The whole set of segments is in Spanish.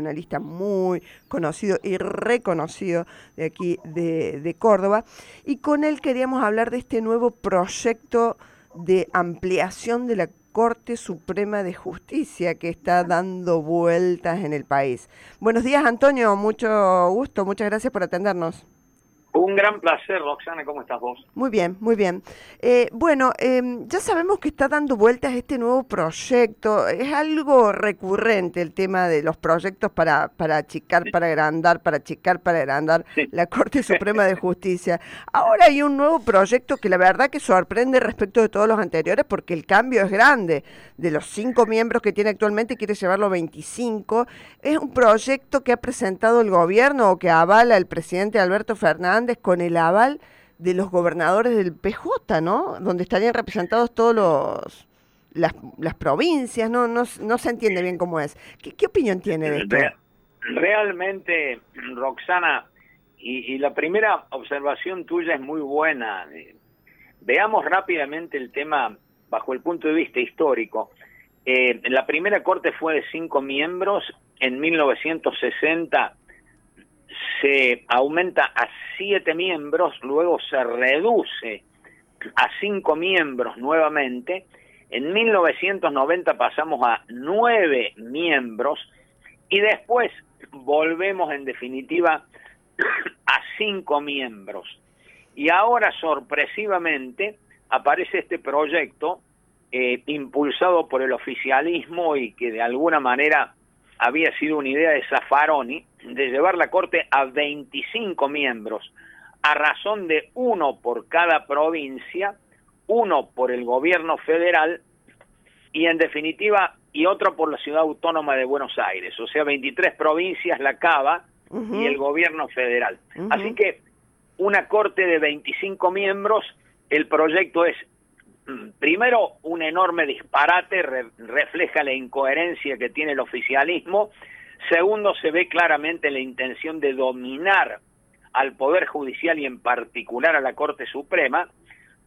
analista muy conocido y reconocido de aquí de, de, Córdoba, y con él queríamos hablar de este nuevo proyecto de ampliación de la Corte Suprema de Justicia que está dando vueltas en el país. Buenos días, Antonio, mucho gusto, muchas gracias por atendernos. Un gran placer, Roxana, ¿cómo estás vos? Muy bien, muy bien. Eh, bueno, em, ya sabemos que está dando vueltas este nuevo proyecto. Es algo recurrente el tema de los proyectos para, para achicar, para agrandar, para achicar, para agrandar la Corte Suprema de Justicia. Ahora hay un nuevo proyecto que la verdad que sorprende respecto de todos los anteriores porque el cambio es grande. De los cinco miembros que tiene actualmente quiere llevarlo a 25. Es un proyecto que ha presentado el gobierno o que avala el presidente Alberto Fernández con el aval de los gobernadores del PJ, ¿no? Donde estarían representados todos los las, provincias, no, no, no se entiende bien cómo es. ¿Qué, opinión tiene de esto? Realmente, Roxana, y, la primera observación tuya es muy buena. Veamos rápidamente el tema bajo el punto de vista histórico. Eh, la primera corte fue de cinco miembros. En 1960 se aumenta a siete miembros, luego se reduce a cinco miembros nuevamente. En 1990 pasamos a nueve miembros y después volvemos en definitiva a cinco miembros. Y ahora sorpresivamente aparece este proyecto eh, impulsado por el oficialismo y que de alguna manera había sido una idea de Zaffaroni de llevar la Corte a 25 miembros, a razón de uno por cada provincia, uno por el gobierno federal y en definitiva y otro por la ciudad autónoma de Buenos Aires, o sea, 23 provincias, la Cava y el gobierno federal. Así que una corte de 25 miembros, el proyecto es primero, un enorme disparate, refleja la incoherencia que tiene el oficialismo. Segundo, se ve claramente la intención de dominar al Poder Judicial y en particular a la Corte Suprema.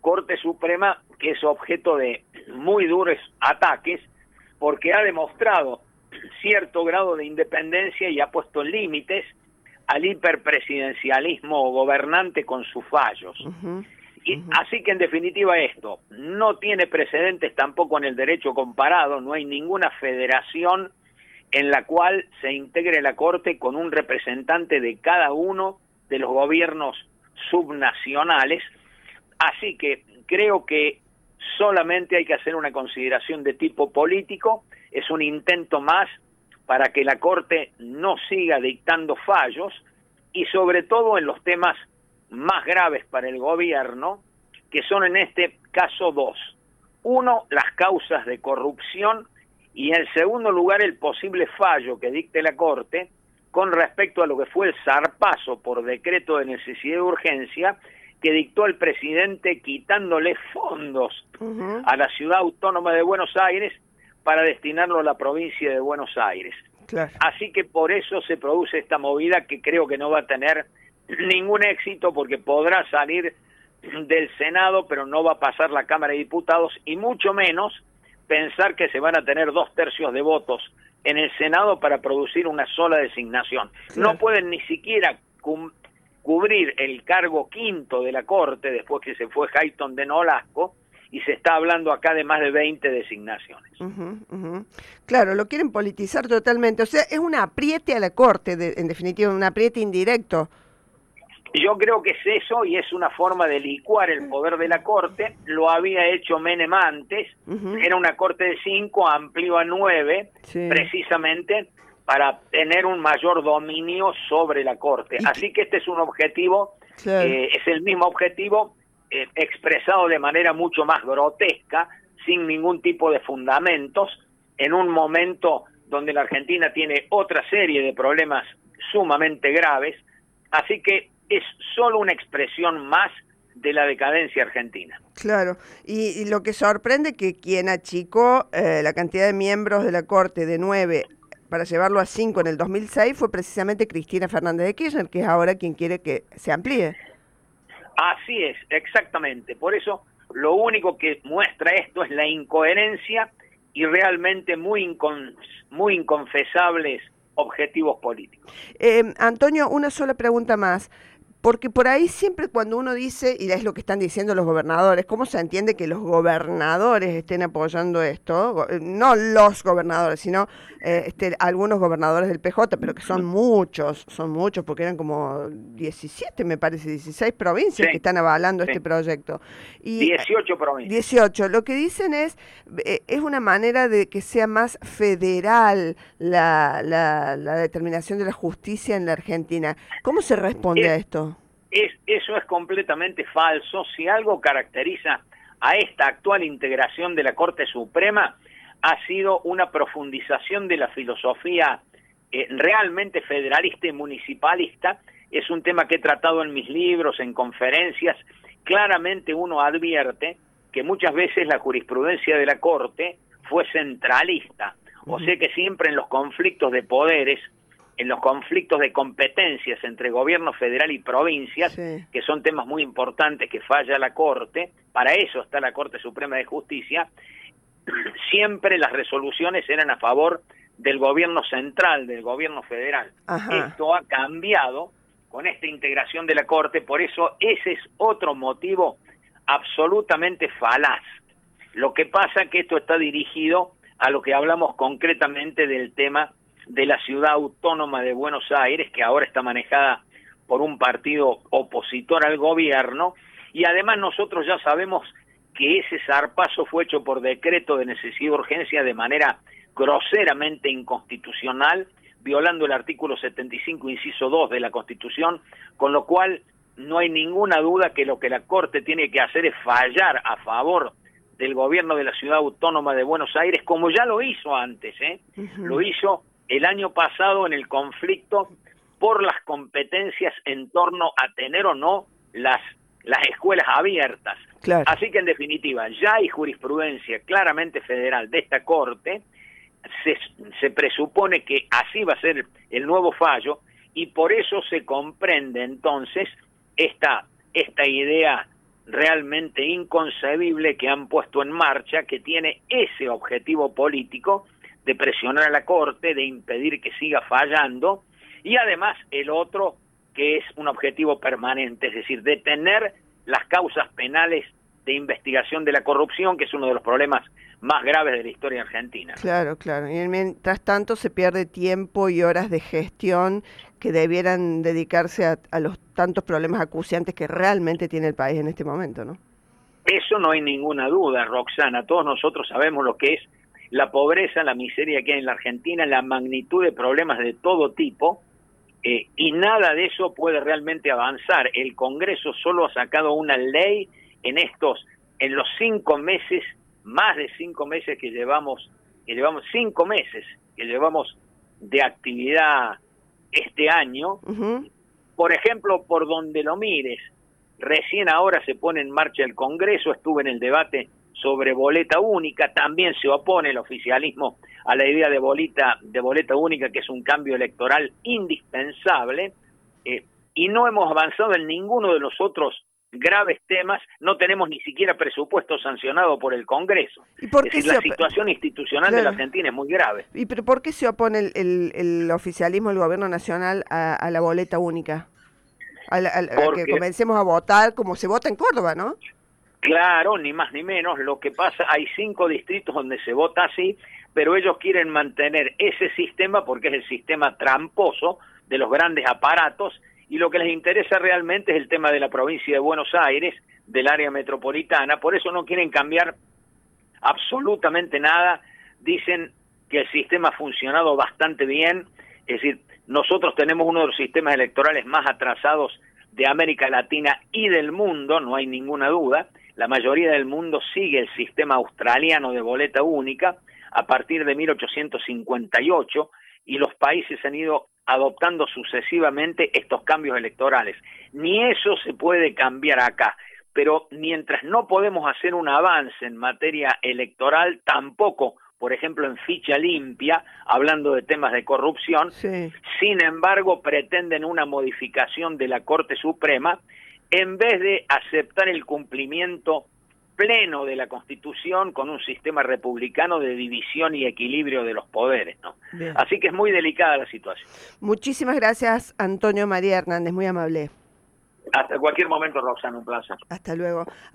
Corte Suprema que es objeto de muy duros ataques porque ha demostrado cierto grado de independencia y ha puesto límites al hiperpresidencialismo gobernante con sus fallos. Y, Así que en definitiva esto. No tiene precedentes tampoco en el derecho comparado, no hay ninguna federación en la cual se integre la Corte con un representante de cada uno de los gobiernos subnacionales. Así que creo que solamente hay que hacer una consideración de tipo político, es un intento más para que la Corte no siga dictando fallos y sobre todo en los temas más graves para el gobierno, que son en este caso dos. Uno, las causas de corrupción y en segundo lugar el posible fallo que dicte la Corte con respecto a lo que fue el zarpazo por decreto de necesidad de urgencia que dictó el presidente quitándole fondos a la ciudad autónoma de Buenos Aires para destinarlo a la provincia de Buenos Aires. Así que por eso se produce esta movida que creo que no va a tener ningún éxito porque podrá salir del Senado, pero no va a pasar la Cámara de Diputados y mucho menos pensar que se van a tener dos tercios de votos en el Senado para producir una sola designación. No pueden ni siquiera cubrir el cargo quinto de la Corte después que se fue Hayton de Nolasco y se está hablando acá de más de 20 designaciones. Claro, lo quieren politizar totalmente. O sea, es un apriete a la Corte, en definitiva, un apriete indirecto. Yo creo que es eso y es una forma de licuar el poder de la Corte. Lo había hecho Menem antes, era una Corte de cinco, amplió a nueve, precisamente para tener un mayor dominio sobre la Corte. Así que este es un objetivo, eh, es el mismo objetivo eh, expresado de manera mucho más grotesca, sin ningún tipo de fundamentos, en un momento donde la Argentina tiene otra serie de problemas sumamente graves. Así que es solo una expresión más de la decadencia argentina. Claro, y, lo que sorprende que quien achicó eh, la cantidad de miembros de la Corte de nueve para llevarlo a cinco en el 2006 fue precisamente Cristina Fernández de Kirchner, que es ahora quien quiere que se amplíe. Así es, exactamente. Por eso lo único que muestra esto es la incoherencia y realmente muy, muy inconfesables objetivos políticos. Eh, Antonio, una sola pregunta más. Porque por ahí siempre cuando uno dice, y es lo que están diciendo los gobernadores, ¿cómo se entiende que los gobernadores estén apoyando esto? Eh, no los gobernadores, sino eh, este, algunos gobernadores del PJ, pero que son muchos, son muchos, porque eran como 17, me parece, 16 provincias que están avalando este proyecto. Y, 18 provincias. 18. Lo que dicen es, eh, es una manera de que sea más federal la, la, la determinación de la justicia en la Argentina. ¿Cómo se responde a esto? Eso es completamente falso. Si algo caracteriza a esta actual integración de la Corte Suprema, ha sido una profundización de la filosofía eh, realmente federalista y municipalista. Es un tema que he tratado en mis libros, en conferencias. Claramente uno advierte que muchas veces la jurisprudencia de la Corte fue centralista. O sea que siempre en los conflictos de poderes en los conflictos de competencias entre gobierno federal y provincias, que son temas muy importantes que falla la Corte, para eso está la Corte Suprema de Justicia, siempre las resoluciones eran a favor del gobierno central, del gobierno federal. Esto ha cambiado con esta integración de la Corte, por eso ese es otro motivo absolutamente falaz. Lo que pasa que esto está dirigido a lo que hablamos concretamente del tema de la ciudad autónoma de Buenos Aires, que ahora está manejada por un partido opositor al gobierno, y además nosotros ya sabemos que ese zarpazo fue hecho por decreto de necesidad y urgencia de manera groseramente inconstitucional, violando el artículo 75, inciso 2 de la Constitución, con lo cual no hay ninguna duda que lo que la Corte tiene que hacer es fallar a favor del gobierno de la ciudad autónoma de Buenos Aires, como ya lo hizo antes, ¿eh? Lo hizo el año pasado en el conflicto por las competencias en torno a tener o no las, las escuelas abiertas. Así que en definitiva, ya hay jurisprudencia claramente federal de esta Corte, se, se presupone que así va a ser el nuevo fallo y por eso se comprende entonces esta, esta idea realmente inconcebible que han puesto en marcha, que tiene ese objetivo político de presionar a la Corte, de impedir que siga fallando, y además el otro que es un objetivo permanente, es decir, detener las causas penales de investigación de la corrupción, que es uno de los problemas más graves de la historia argentina. Claro, claro. Y mientras tanto se pierde tiempo y horas de gestión que debieran dedicarse a, a los tantos problemas acuciantes que realmente tiene el país en este momento, ¿no? Eso no hay ninguna duda, Roxana. Todos nosotros sabemos lo que es la pobreza, la miseria que hay en la Argentina, la magnitud de problemas de todo tipo, eh, y nada de eso puede realmente avanzar. El Congreso solo ha sacado una ley en estos, en los cinco meses, más de cinco meses que llevamos, que llevamos cinco meses que llevamos de actividad este año. Por ejemplo, por donde lo mires, recién ahora se pone en marcha el Congreso, estuve en el debate sobre boleta única, también se opone el oficialismo a la idea de boleta, de boleta única, que es un cambio electoral indispensable, eh, y no hemos avanzado en ninguno de los otros graves temas, no tenemos ni siquiera presupuesto sancionado por el Congreso. ¿Y por qué la situación institucional de la Argentina es muy grave. ¿Y pero por qué se opone el, oficialismo, el gobierno nacional a, la boleta única? A, que comencemos a votar como se vota en Córdoba, ¿no? Claro, ni más ni menos. Lo que pasa, hay cinco distritos donde se vota así, pero ellos quieren mantener ese sistema porque es el sistema tramposo de los grandes aparatos y lo que les interesa realmente es el tema de la provincia de Buenos Aires, del área metropolitana, por eso no quieren cambiar absolutamente nada. Dicen que el sistema ha funcionado bastante bien, es decir, nosotros tenemos uno de los sistemas electorales más atrasados de América Latina y del mundo, no hay ninguna duda, la mayoría del mundo sigue el sistema australiano de boleta única a partir de 1858 y los países han ido adoptando sucesivamente estos cambios electorales. Ni eso se puede cambiar acá, pero mientras no podemos hacer un avance en materia electoral, tampoco, por ejemplo, en ficha limpia, hablando de temas de corrupción, sin embargo, pretenden una modificación de la Corte Suprema en vez de aceptar el cumplimiento pleno de la Constitución con un sistema republicano de división y equilibrio de los poderes. ¿no? Así que es muy delicada la situación. Muchísimas gracias, Antonio María Hernández, muy amable. Hasta cualquier momento, Roxana, un placer. Hasta luego.